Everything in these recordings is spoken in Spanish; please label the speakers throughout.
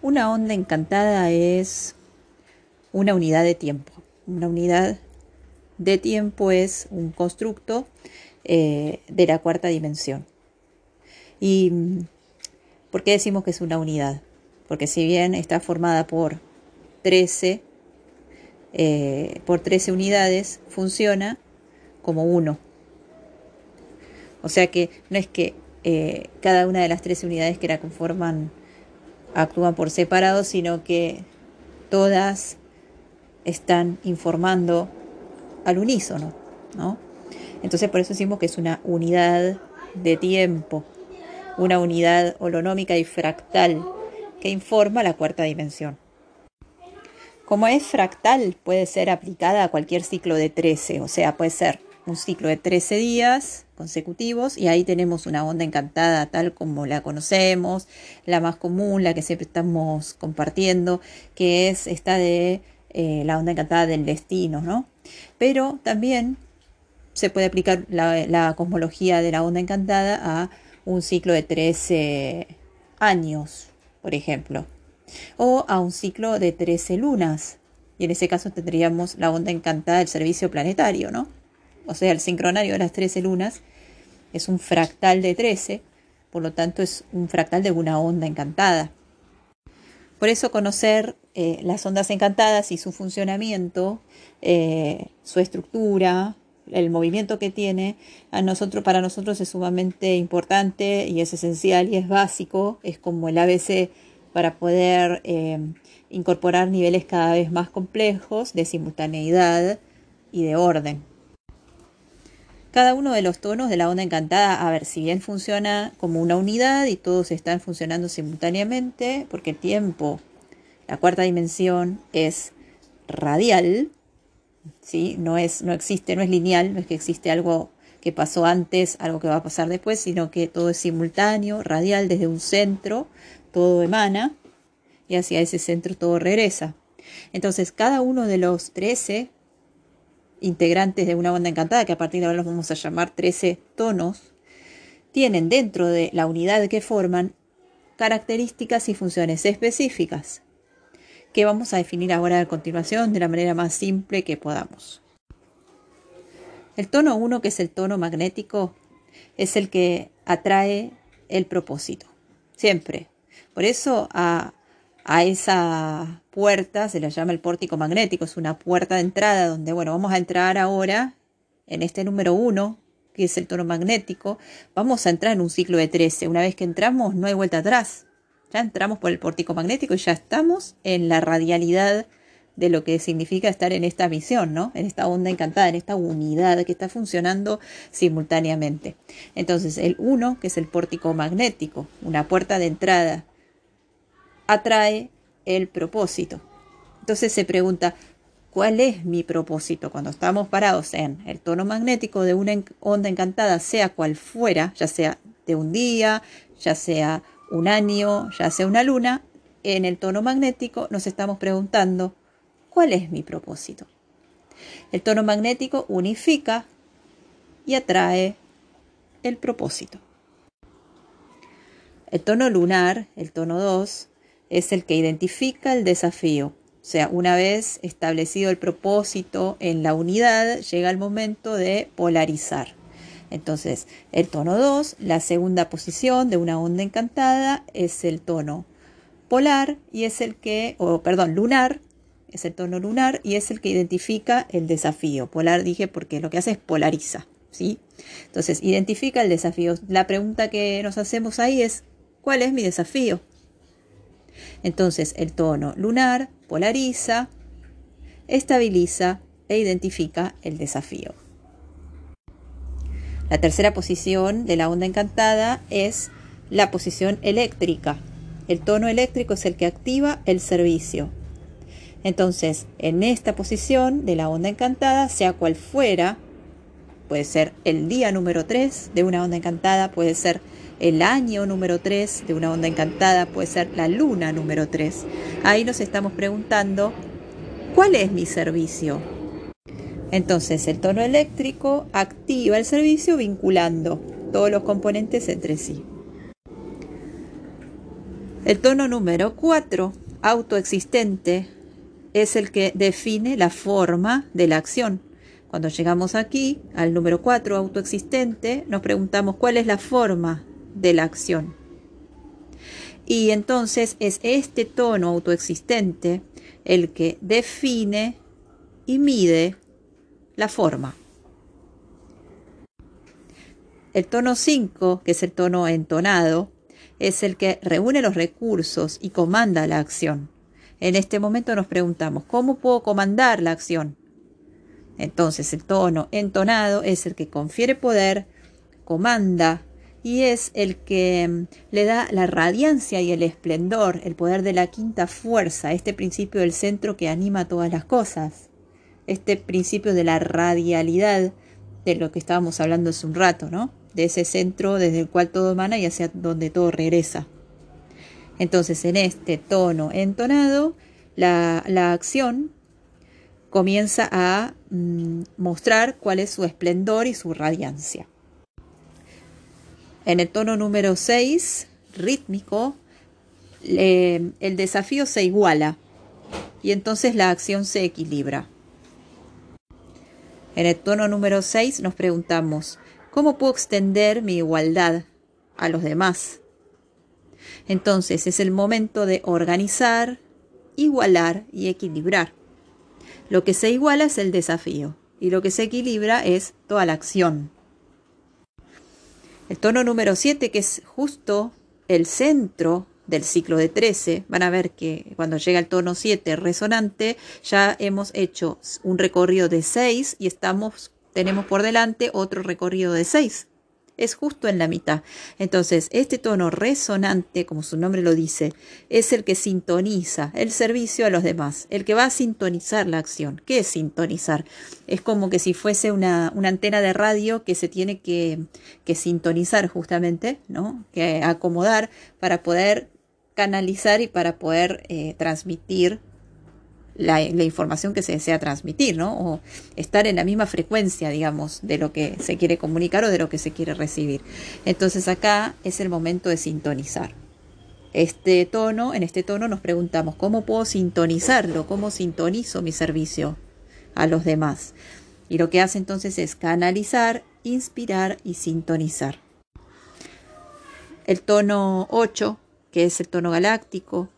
Speaker 1: Una onda encantada es una unidad de tiempo. Una unidad de tiempo es un constructo eh, de la cuarta dimensión. ¿Y por qué decimos que es una unidad? Porque si bien está formada por 13, eh, por 13 unidades, funciona como uno. O sea que no es que eh, cada una de las 13 unidades que la conforman actúan por separado, sino que todas están informando al unísono, ¿no? Entonces por eso decimos que es una unidad de tiempo, una unidad holonómica y fractal que informa la cuarta dimensión. Como es fractal, puede ser aplicada a cualquier ciclo de 13, o sea, puede ser un ciclo de 13 días consecutivos y ahí tenemos una onda encantada tal como la conocemos, la más común, la que siempre estamos compartiendo, que es esta de eh, la onda encantada del destino, ¿no? Pero también se puede aplicar la, la, cosmología de la onda encantada a un ciclo de 13 años, por ejemplo, o a un ciclo de 13 lunas. Y en ese caso tendríamos la onda encantada del servicio planetario, ¿no? O sea, el sincronario de las 13 lunas es un fractal de 13, por lo tanto es un fractal de una onda encantada. Por eso conocer eh, las ondas encantadas y su funcionamiento, eh, su estructura, el movimiento que tiene, para nosotros es sumamente importante y es esencial y es básico, es como el ABC para poder eh, incorporar niveles cada vez más complejos de simultaneidad y de orden. Cada uno de los tonos de la onda encantada, a ver, si bien funciona como una unidad y todos están funcionando simultáneamente, porque el tiempo, la cuarta dimensión, es radial, ¿sí? no, es, no existe, no es lineal, no es que existe algo que pasó antes, algo que va a pasar después, sino que todo es simultáneo, radial, desde un centro, todo emana y hacia ese centro todo regresa. Entonces, cada uno de los 13 integrantes de una banda encantada, que a partir de ahora los vamos a llamar 13 tonos, tienen dentro de la unidad que forman características y funciones específicas, que vamos a definir ahora a continuación de la manera más simple que podamos. El tono 1, que es el tono magnético, es el que atrae el propósito, siempre. Por eso a a esa puerta, se la llama el pórtico magnético, es una puerta de entrada donde, bueno, vamos a entrar ahora en este número 1, que es el tono magnético, vamos a entrar en un ciclo de 13. Una vez que entramos, no hay vuelta atrás. Ya entramos por el pórtico magnético y ya estamos en la radialidad de lo que significa estar en esta misión, ¿no? En esta onda encantada, en esta unidad que está funcionando simultáneamente. Entonces, el 1, que es el pórtico magnético, una puerta de entrada atrae el propósito. Entonces se pregunta, ¿cuál es mi propósito? Cuando estamos parados en el tono magnético de una onda encantada, sea cual fuera, ya sea de un día, ya sea un año, ya sea una luna, en el tono magnético nos estamos preguntando, ¿cuál es mi propósito? El tono magnético unifica y atrae el propósito. El tono lunar, el tono 2, es el que identifica el desafío. O sea, una vez establecido el propósito en la unidad, llega el momento de polarizar. Entonces, el tono 2, la segunda posición de una onda encantada, es el tono polar y es el que, o perdón, lunar, es el tono lunar y es el que identifica el desafío. Polar dije porque lo que hace es polariza, ¿sí? Entonces, identifica el desafío. La pregunta que nos hacemos ahí es, ¿cuál es mi desafío? Entonces el tono lunar polariza, estabiliza e identifica el desafío. La tercera posición de la onda encantada es la posición eléctrica. El tono eléctrico es el que activa el servicio. Entonces, en esta posición de la onda encantada, sea cual fuera, puede ser el día número 3 de una onda encantada, puede ser el año número 3 de una onda encantada, puede ser la luna número 3. Ahí nos estamos preguntando, ¿cuál es mi servicio? Entonces el tono eléctrico activa el servicio vinculando todos los componentes entre sí. El tono número 4, autoexistente, es el que define la forma de la acción. Cuando llegamos aquí, al número 4, autoexistente, nos preguntamos cuál es la forma de la acción. Y entonces es este tono autoexistente el que define y mide la forma. El tono 5, que es el tono entonado, es el que reúne los recursos y comanda la acción. En este momento nos preguntamos, ¿cómo puedo comandar la acción? Entonces el tono entonado es el que confiere poder, comanda y es el que mm, le da la radiancia y el esplendor, el poder de la quinta fuerza, este principio del centro que anima todas las cosas, este principio de la radialidad de lo que estábamos hablando hace un rato, ¿no? De ese centro desde el cual todo emana y hacia donde todo regresa. Entonces, en este tono entonado, la, acción comienza a mm, mostrar cuál es su esplendor y su radiancia. En el tono número 6, rítmico, el desafío se iguala y entonces la acción se equilibra. En el tono número 6 nos preguntamos, ¿cómo puedo extender mi igualdad a los demás? Entonces es el momento de organizar, igualar y equilibrar. Lo que se iguala es el desafío y lo que se equilibra es toda la acción. El tono número 7, que es justo el centro del ciclo de 13, van a ver que cuando llega el tono 7 resonante, ya hemos hecho un recorrido de 6 y estamos, tenemos por delante otro recorrido de 6 es justo en la mitad. Entonces, este tono resonante, como su nombre lo dice, es el que sintoniza el servicio a los demás, el que va a sintonizar la acción. ¿Qué es sintonizar? Es como que si fuese una, antena de radio que se tiene que, que sintonizar justamente, ¿no? Que acomodar para poder canalizar y para poder eh, transmitir la, información que se desea transmitir, ¿no? O estar en la misma frecuencia, digamos, de lo que se quiere comunicar o de lo que se quiere recibir. Entonces acá es el momento de sintonizar. Este tono, en este tono nos preguntamos, ¿cómo puedo sintonizarlo? ¿Cómo sintonizo mi servicio a los demás? Y lo que hace entonces es canalizar, inspirar y sintonizar. El tono 8, que es el tono galáctico,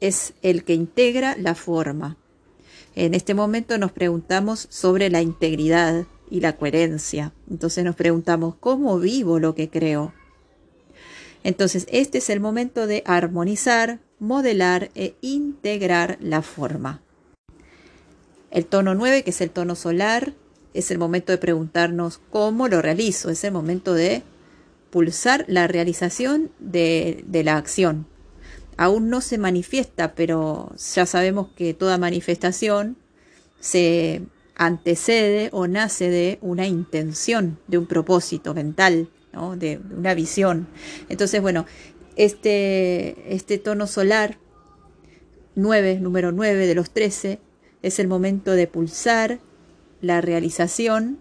Speaker 1: es el que integra la forma. En este momento nos preguntamos sobre la integridad y la coherencia. Entonces nos preguntamos, ¿cómo vivo lo que creo? Entonces, este es el momento de armonizar, modelar e integrar la forma. El tono 9, que es el tono solar, es el momento de preguntarnos cómo lo realizo. Es el momento de pulsar la realización de, de la acción aún no se manifiesta, pero ya sabemos que toda manifestación se antecede o nace de una intención, de un propósito mental, de una visión. Entonces, bueno, este, este tono solar 9, número 9 de los 13, es el momento de pulsar la realización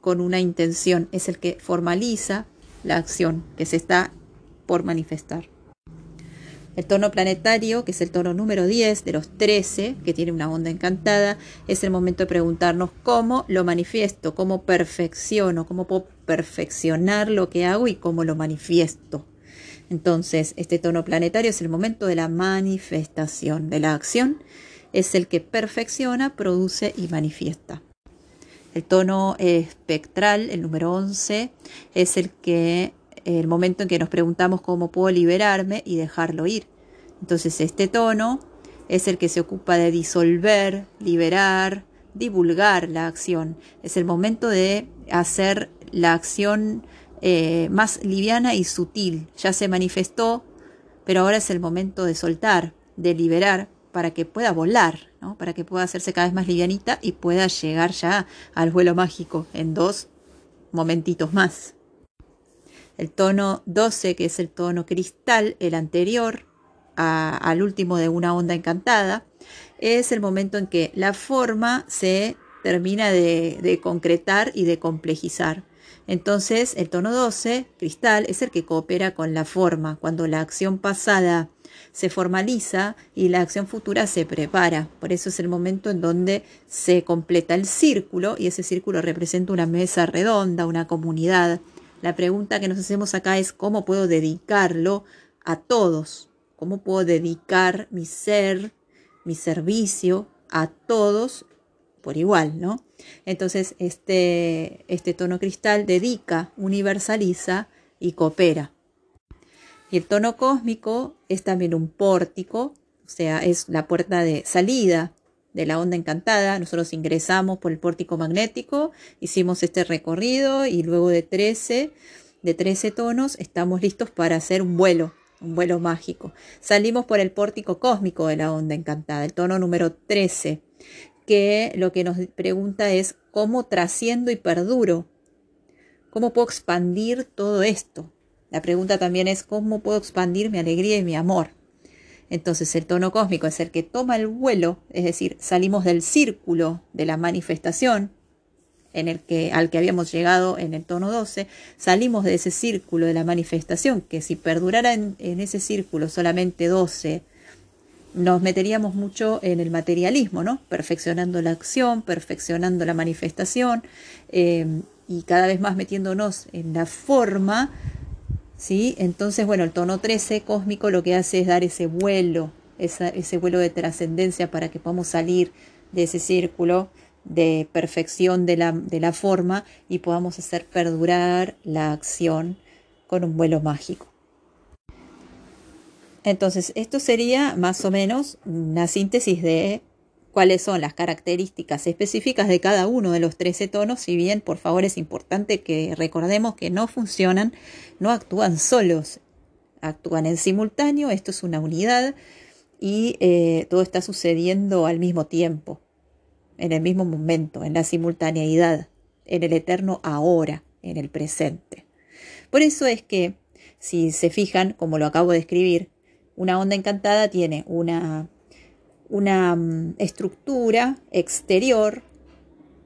Speaker 1: con una intención, es el que formaliza la acción que se está por manifestar. El tono planetario, que es el tono número 10 de los 13, que tiene una onda encantada, es el momento de preguntarnos cómo lo manifiesto, cómo perfecciono, cómo puedo perfeccionar lo que hago y cómo lo manifiesto. Entonces, este tono planetario es el momento de la manifestación, de la acción, es el que perfecciona, produce y manifiesta. El tono espectral, el número 11, es el que el momento en que nos preguntamos cómo puedo liberarme y dejarlo ir. Entonces este tono es el que se ocupa de disolver, liberar, divulgar la acción. Es el momento de hacer la acción eh, más liviana y sutil. Ya se manifestó, pero ahora es el momento de soltar, de liberar, para que pueda volar, para que pueda hacerse cada vez más livianita y pueda llegar ya al vuelo mágico en dos momentitos más. El tono 12, que es el tono cristal, el anterior al último de una onda encantada, es el momento en que la forma se termina de, concretar y de complejizar. Entonces, el tono 12, cristal, es el que coopera con la forma, cuando la acción pasada se formaliza y la acción futura se prepara. Por eso es el momento en donde se completa el círculo y ese círculo representa una mesa redonda, una comunidad. La pregunta que nos hacemos acá es cómo puedo dedicarlo a todos, cómo puedo dedicar mi ser, mi servicio a todos por igual, ¿no? Entonces, este, este tono cristal dedica, universaliza y coopera. Y el tono cósmico es también un pórtico, o sea, es la puerta de salida de la onda encantada. Nosotros ingresamos por el pórtico magnético, hicimos este recorrido y luego de 13, de 13 tonos estamos listos para hacer un vuelo, un vuelo mágico. Salimos por el pórtico cósmico de la onda encantada, el tono número 13, que lo que nos pregunta es cómo trasciendo y perduro, cómo puedo expandir todo esto. La pregunta también es cómo puedo expandir mi alegría y mi amor. Entonces el tono cósmico es el que toma el vuelo, es decir, salimos del círculo de la manifestación en el que, al que habíamos llegado en el tono 12, salimos de ese círculo de la manifestación, que si perdurara en, ese círculo solamente 12, nos meteríamos mucho en el materialismo, ¿no? Perfeccionando la acción, perfeccionando la manifestación eh, y cada vez más metiéndonos en la forma ¿sí? Entonces, bueno, el tono 13 cósmico lo que hace es dar ese vuelo, ese vuelo de trascendencia para que podamos salir de ese círculo de perfección de la, de la forma y podamos hacer perdurar la acción con un vuelo mágico. Entonces, esto sería más o menos una síntesis de cuáles son las características específicas de cada uno de los 13 tonos, si bien por favor es importante que recordemos que no funcionan, no actúan solos, actúan en simultáneo, esto es una unidad y eh, todo está sucediendo al mismo tiempo, en el mismo momento, en la simultaneidad, en el eterno ahora, en el presente. Por eso es que, si se fijan, como lo acabo de escribir, una onda encantada tiene una una mm, estructura exterior,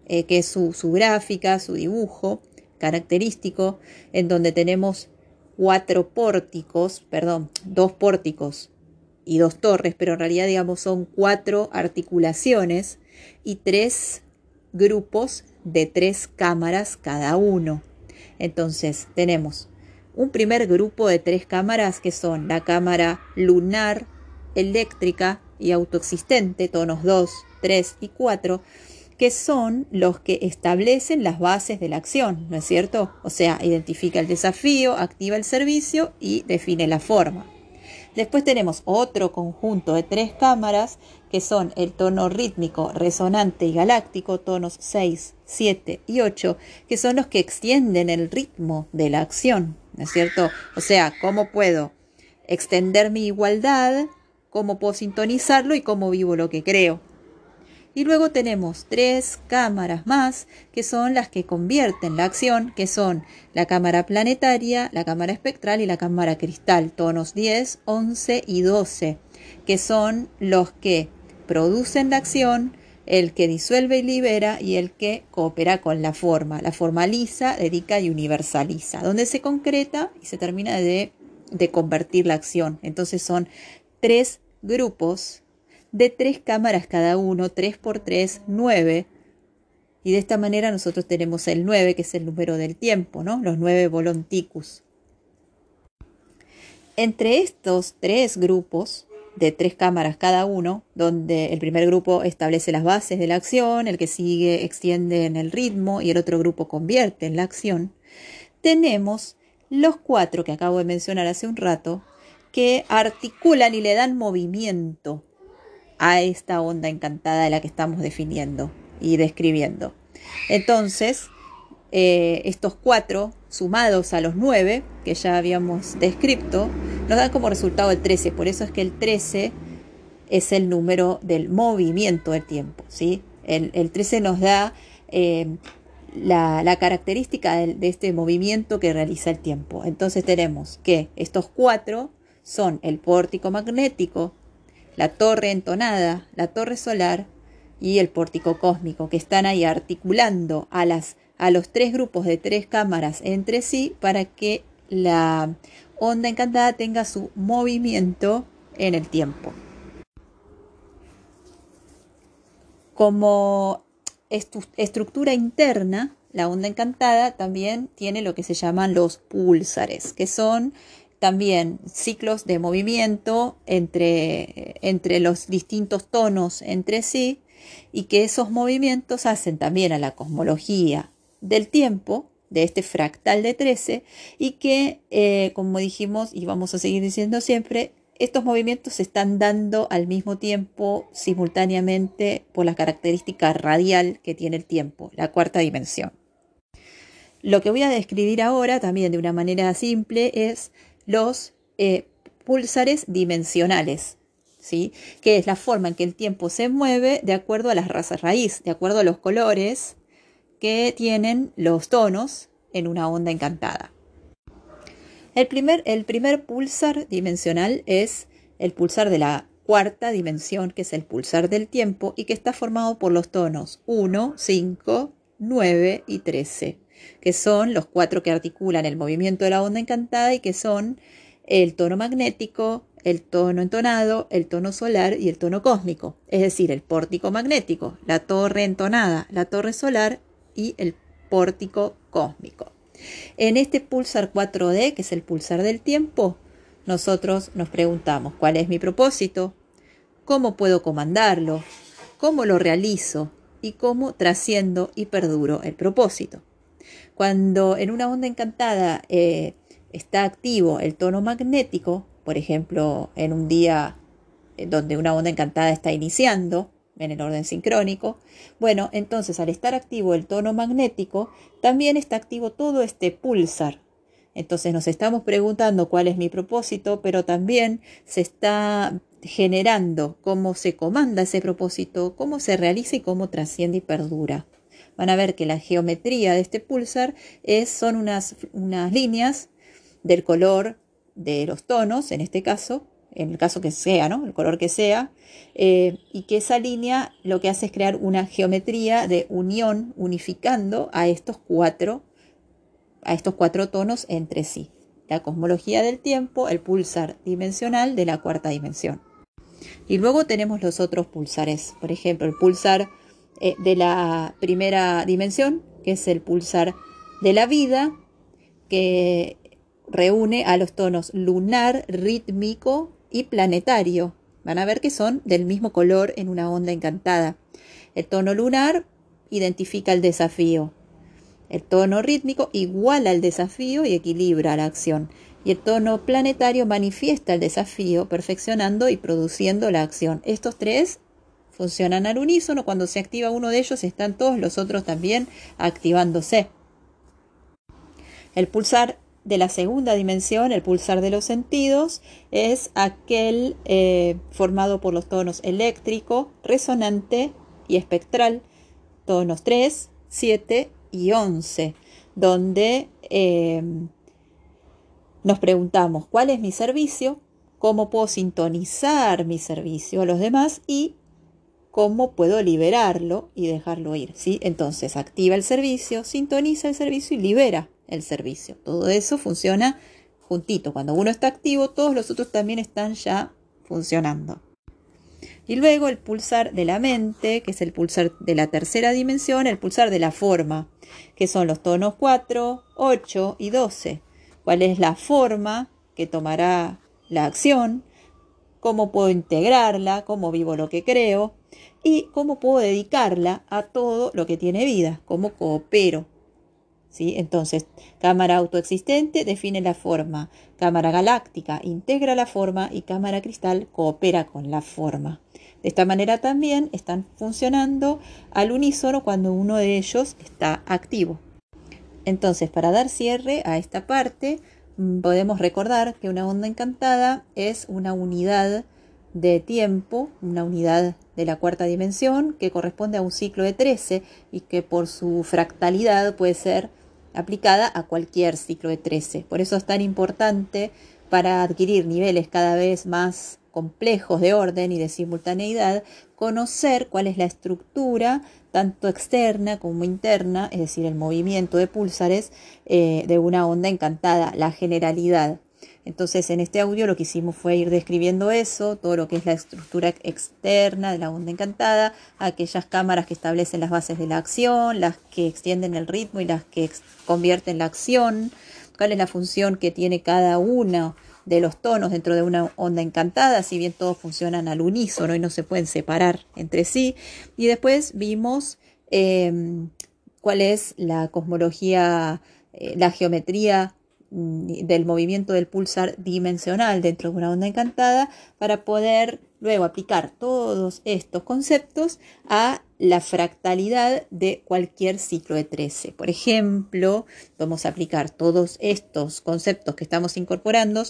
Speaker 1: eh, que es su, su gráfica, su dibujo característico, en donde tenemos cuatro pórticos, perdón, dos pórticos y dos torres, pero en realidad digamos son cuatro articulaciones y tres grupos de tres cámaras cada uno. Entonces tenemos un primer grupo de tres cámaras que son la cámara lunar, eléctrica, y autoexistente, tonos 2, 3 y 4, que son los que establecen las bases de la acción, ¿no es cierto? O sea, identifica el desafío, activa el servicio y define la forma. Después tenemos otro conjunto de tres cámaras que son el tono rítmico, resonante y galáctico, tonos 6, 7 y 8, que son los que extienden el ritmo de la acción, ¿no es cierto? O sea, ¿cómo puedo extender mi igualdad cómo puedo sintonizarlo y cómo vivo lo que creo. Y luego tenemos tres cámaras más que son las que convierten la acción, que son la cámara planetaria, la cámara espectral y la cámara cristal, tonos 10, 11 y 12, que son los que producen la acción, el que disuelve y libera y el que coopera con la forma, la formaliza, dedica y universaliza, donde se concreta y se termina de, de convertir la acción. Entonces son tres grupos de tres cámaras cada uno, tres por tres, nueve. Y de esta manera nosotros tenemos el 9, que es el número del tiempo, ¿no? Los nueve volonticus. Entre estos tres grupos, de tres cámaras cada uno, donde el primer grupo establece las bases de la acción, el que sigue extiende en el ritmo y el otro grupo convierte en la acción, tenemos los cuatro que acabo de mencionar hace un rato, que articulan y le dan movimiento a esta onda encantada de la que estamos definiendo y describiendo. Entonces, eh, estos cuatro, sumados a los nueve que ya habíamos descrito, nos dan como resultado el 13. Por eso es que el 13 es el número del movimiento del tiempo. ¿sí? El, 13 nos da eh, la, característica de este movimiento que realiza el tiempo. Entonces tenemos que estos cuatro son el pórtico magnético, la torre entonada, la torre solar y el pórtico cósmico, que están ahí articulando a las a los tres grupos de tres cámaras entre sí para que la onda encantada tenga su movimiento en el tiempo. Como estructura interna, la onda encantada también tiene lo que se llaman los púlsares, que son también ciclos de movimiento entre, entre los distintos tonos entre sí y que esos movimientos hacen también a la cosmología del tiempo de este fractal de 13 y que, eh, como dijimos y vamos a seguir diciendo siempre, estos movimientos se están dando al mismo tiempo, simultáneamente, por la característica radial que tiene el tiempo, la cuarta dimensión. Lo que voy a describir ahora, también de una manera simple, es los eh, pulsares dimensionales, ¿sí? que es la forma en que el tiempo se mueve de acuerdo a las razas raíz, de acuerdo a los colores que tienen los tonos en una onda encantada. El primer, el primer pulsar dimensional es el pulsar de la cuarta dimensión, que es el pulsar del tiempo, y que está formado por los tonos 1, 5, 9 y 13, que son los cuatro que articulan el movimiento de la onda encantada y que son el tono magnético, el tono entonado, el tono solar y el tono cósmico, es decir, el pórtico magnético, la torre entonada, la torre solar y el pórtico cósmico. En este pulsar 4D, que es el pulsar del tiempo, nosotros nos preguntamos cuál es mi propósito, cómo puedo comandarlo, cómo lo realizo y cómo trasciendo y perduro el propósito. Cuando en una onda encantada eh, está activo el tono magnético, por ejemplo, en un día eh, donde una onda encantada está iniciando, en el orden sincrónico. Bueno, entonces al estar activo el tono magnético, también está activo todo este pulsar. Entonces nos estamos preguntando cuál es mi propósito, pero también se está generando cómo se comanda ese propósito, cómo se realiza y cómo trasciende y perdura. Van a ver que la geometría de este pulsar es, son unas, unas líneas del color de los tonos, en este caso, en el caso que sea, ¿no? El color que sea, eh, y que esa línea lo que hace es crear una geometría de unión, unificando a estos cuatro, a estos cuatro tonos entre sí. La cosmología del tiempo, el pulsar dimensional de la cuarta dimensión. Y luego tenemos los otros pulsares, por ejemplo, el pulsar eh, de la primera dimensión, que es el pulsar de la vida, que reúne a los tonos lunar, rítmico y planetario. Van a ver que son del mismo color en una onda encantada. El tono lunar identifica el desafío. El tono rítmico iguala el desafío y equilibra la acción. Y el tono planetario manifiesta el desafío, perfeccionando y produciendo la acción. Estos tres funcionan al unísono. Cuando se activa uno de ellos, están todos los otros también activándose. El pulsar de la segunda dimensión, el pulsar de los sentidos, es aquel eh, formado por los tonos eléctrico, resonante y espectral, tonos 3, 7 y 11, donde em, nos preguntamos cuál es mi servicio, cómo puedo sintonizar mi servicio a los demás y cómo puedo liberarlo y dejarlo ir. ¿sí? Entonces activa el servicio, sintoniza el servicio y libera el servicio. Todo eso funciona juntito. Cuando uno está activo, todos los otros también están ya funcionando. Y luego el pulsar de la mente, que es el pulsar de la tercera dimensión, el pulsar de la forma, que son los tonos 4, 8 y 12. ¿Cuál es la forma que tomará la acción? ¿Cómo puedo integrarla? ¿Cómo vivo lo que creo? Y cómo puedo dedicarla a todo lo que tiene vida, cómo coopero entonces, cámara autoexistente define la forma, cámara galáctica integra la forma y cámara cristal coopera con la forma. De esta manera también están funcionando al unísono cuando uno de ellos está activo. Entonces, para dar cierre a esta parte, podemos recordar que una onda encantada es una unidad de tiempo, una unidad de la cuarta dimensión que corresponde a un ciclo de 13 y que por su fractalidad puede ser aplicada a cualquier ciclo de 13. Por eso es tan importante para adquirir niveles cada vez más complejos de orden y de simultaneidad, conocer cuál es la estructura, tanto externa como interna, es decir, el movimiento de púlsares eh, de una onda encantada, la generalidad. Entonces, en este audio lo que hicimos fue ir describiendo eso, todo lo que es la estructura externa de la onda encantada, aquellas cámaras que establecen las bases de la acción, las que extienden el ritmo y las que convierten la acción, cuál es la función que tiene cada uno de los tonos dentro de una onda encantada, si bien todos funcionan al unísono y no se pueden separar entre sí. Y después vimos em, cuál es la cosmología, eh, la geometría mm, del movimiento del pulsar dimensional dentro de una onda encantada para poder luego aplicar todos estos conceptos a la fractalidad de cualquier ciclo de 13. Por ejemplo, vamos a aplicar todos estos conceptos que estamos incorporando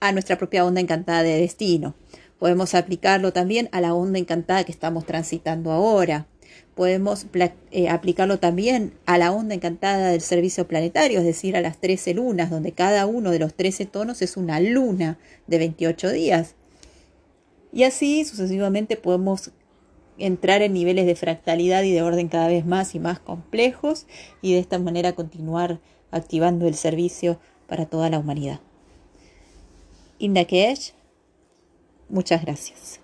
Speaker 1: a nuestra propia onda encantada de destino. Podemos aplicarlo también a la onda encantada que estamos transitando ahora. Podemos eh, aplicarlo también a la onda encantada del servicio planetario, es decir, a las 13 lunas, donde cada uno de los 13 tonos es una luna de 28 días. Y así sucesivamente podemos entrar en niveles de fractalidad y de orden cada vez más y más complejos y de esta manera continuar activando el servicio para toda la humanidad. Indakesh, muchas gracias.